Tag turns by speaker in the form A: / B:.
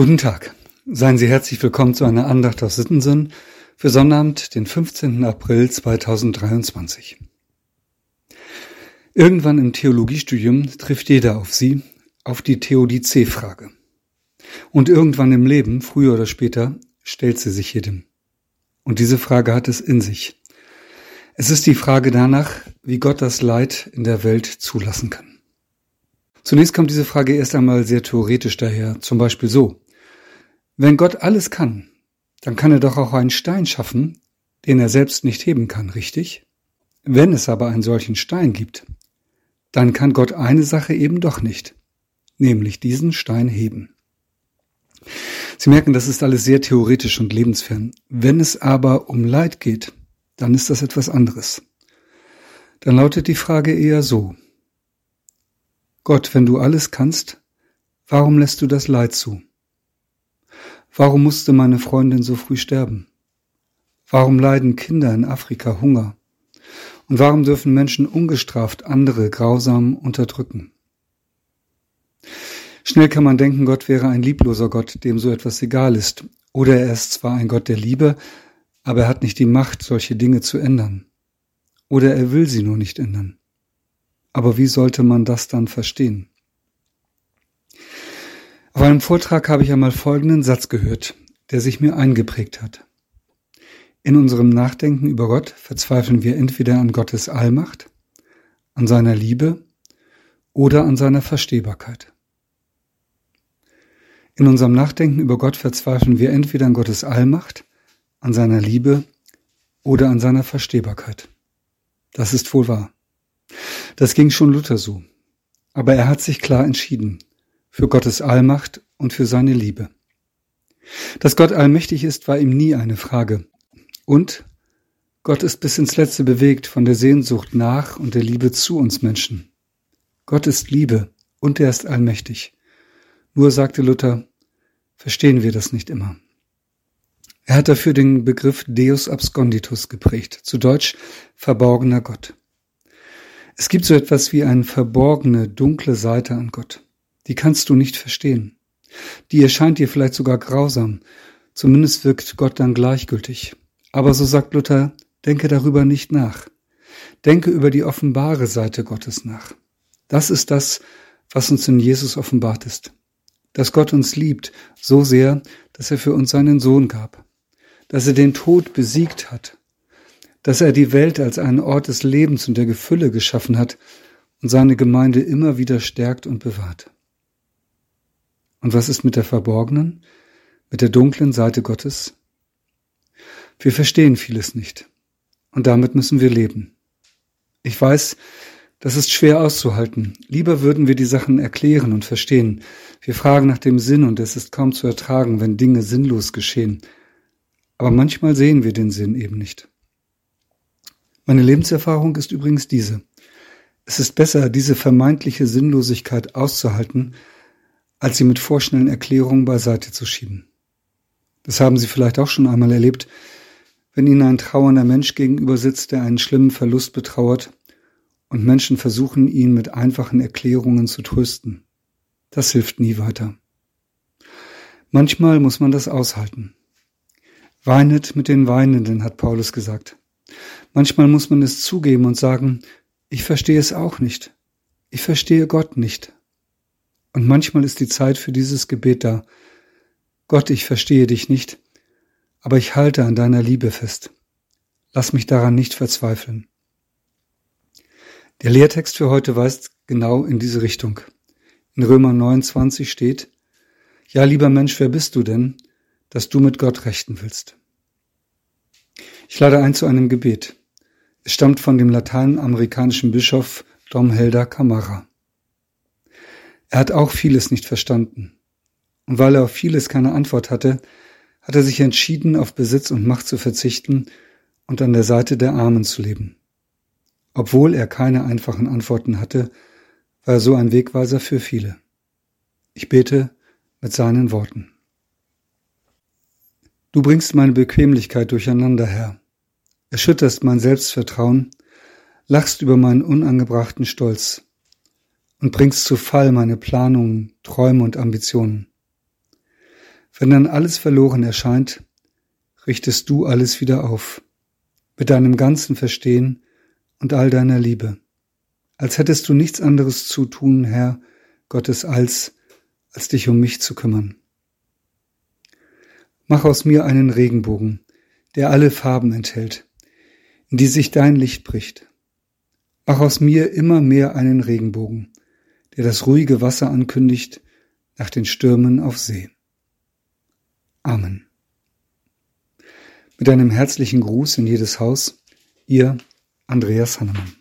A: Guten Tag. Seien Sie herzlich willkommen zu einer Andacht aus Sittensinn für Sonnabend, den 15. April 2023. Irgendwann im Theologiestudium trifft jeder auf Sie, auf die Theodizee-Frage. Und irgendwann im Leben, früher oder später, stellt sie sich jedem. Und diese Frage hat es in sich. Es ist die Frage danach, wie Gott das Leid in der Welt zulassen kann. Zunächst kommt diese Frage erst einmal sehr theoretisch daher, zum Beispiel so. Wenn Gott alles kann, dann kann er doch auch einen Stein schaffen, den er selbst nicht heben kann, richtig? Wenn es aber einen solchen Stein gibt, dann kann Gott eine Sache eben doch nicht, nämlich diesen Stein heben. Sie merken, das ist alles sehr theoretisch und lebensfern. Wenn es aber um Leid geht, dann ist das etwas anderes. Dann lautet die Frage eher so. Gott, wenn du alles kannst, warum lässt du das Leid zu? Warum musste meine Freundin so früh sterben? Warum leiden Kinder in Afrika Hunger? Und warum dürfen Menschen ungestraft andere grausam unterdrücken? Schnell kann man denken, Gott wäre ein liebloser Gott, dem so etwas egal ist. Oder er ist zwar ein Gott der Liebe, aber er hat nicht die Macht, solche Dinge zu ändern. Oder er will sie nur nicht ändern. Aber wie sollte man das dann verstehen? Auf einem Vortrag habe ich einmal folgenden Satz gehört, der sich mir eingeprägt hat. In unserem Nachdenken über Gott verzweifeln wir entweder an Gottes Allmacht, an seiner Liebe oder an seiner Verstehbarkeit. In unserem Nachdenken über Gott verzweifeln wir entweder an Gottes Allmacht, an seiner Liebe oder an seiner Verstehbarkeit. Das ist wohl wahr. Das ging schon Luther so. Aber er hat sich klar entschieden für Gottes Allmacht und für seine Liebe. Dass Gott allmächtig ist, war ihm nie eine Frage. Und Gott ist bis ins Letzte bewegt von der Sehnsucht nach und der Liebe zu uns Menschen. Gott ist Liebe und er ist allmächtig. Nur, sagte Luther, verstehen wir das nicht immer. Er hat dafür den Begriff Deus absconditus geprägt, zu Deutsch verborgener Gott. Es gibt so etwas wie eine verborgene, dunkle Seite an Gott die kannst du nicht verstehen. Die erscheint dir vielleicht sogar grausam, zumindest wirkt Gott dann gleichgültig. Aber so sagt Luther, denke darüber nicht nach. Denke über die offenbare Seite Gottes nach. Das ist das, was uns in Jesus offenbart ist. Dass Gott uns liebt so sehr, dass er für uns seinen Sohn gab. Dass er den Tod besiegt hat. Dass er die Welt als einen Ort des Lebens und der Gefülle geschaffen hat und seine Gemeinde immer wieder stärkt und bewahrt. Und was ist mit der verborgenen, mit der dunklen Seite Gottes? Wir verstehen vieles nicht. Und damit müssen wir leben. Ich weiß, das ist schwer auszuhalten. Lieber würden wir die Sachen erklären und verstehen. Wir fragen nach dem Sinn und es ist kaum zu ertragen, wenn Dinge sinnlos geschehen. Aber manchmal sehen wir den Sinn eben nicht. Meine Lebenserfahrung ist übrigens diese. Es ist besser, diese vermeintliche Sinnlosigkeit auszuhalten, als sie mit vorschnellen Erklärungen beiseite zu schieben. Das haben Sie vielleicht auch schon einmal erlebt, wenn Ihnen ein trauernder Mensch gegenüber sitzt, der einen schlimmen Verlust betrauert, und Menschen versuchen, ihn mit einfachen Erklärungen zu trösten. Das hilft nie weiter. Manchmal muss man das aushalten. Weinet mit den Weinenden, hat Paulus gesagt. Manchmal muss man es zugeben und sagen, ich verstehe es auch nicht. Ich verstehe Gott nicht. Und manchmal ist die Zeit für dieses Gebet da. Gott, ich verstehe dich nicht, aber ich halte an deiner Liebe fest. Lass mich daran nicht verzweifeln. Der Lehrtext für heute weist genau in diese Richtung. In Römer 29 steht, Ja, lieber Mensch, wer bist du denn, dass du mit Gott rechten willst? Ich lade ein zu einem Gebet. Es stammt von dem lateinamerikanischen Bischof Dom Helder Camara. Er hat auch vieles nicht verstanden. Und weil er auf vieles keine Antwort hatte, hat er sich entschieden, auf Besitz und Macht zu verzichten und an der Seite der Armen zu leben. Obwohl er keine einfachen Antworten hatte, war er so ein Wegweiser für viele. Ich bete mit seinen Worten. Du bringst meine Bequemlichkeit durcheinander, Herr, erschütterst mein Selbstvertrauen, lachst über meinen unangebrachten Stolz, und bringst zu Fall meine Planungen, Träume und Ambitionen. Wenn dann alles verloren erscheint, richtest du alles wieder auf, mit deinem ganzen Verstehen und all deiner Liebe, als hättest du nichts anderes zu tun, Herr Gottes, als, als dich um mich zu kümmern. Mach aus mir einen Regenbogen, der alle Farben enthält, in die sich dein Licht bricht. Mach aus mir immer mehr einen Regenbogen, der das ruhige Wasser ankündigt nach den Stürmen auf See. Amen. Mit einem herzlichen Gruß in jedes Haus, ihr Andreas Hannemann.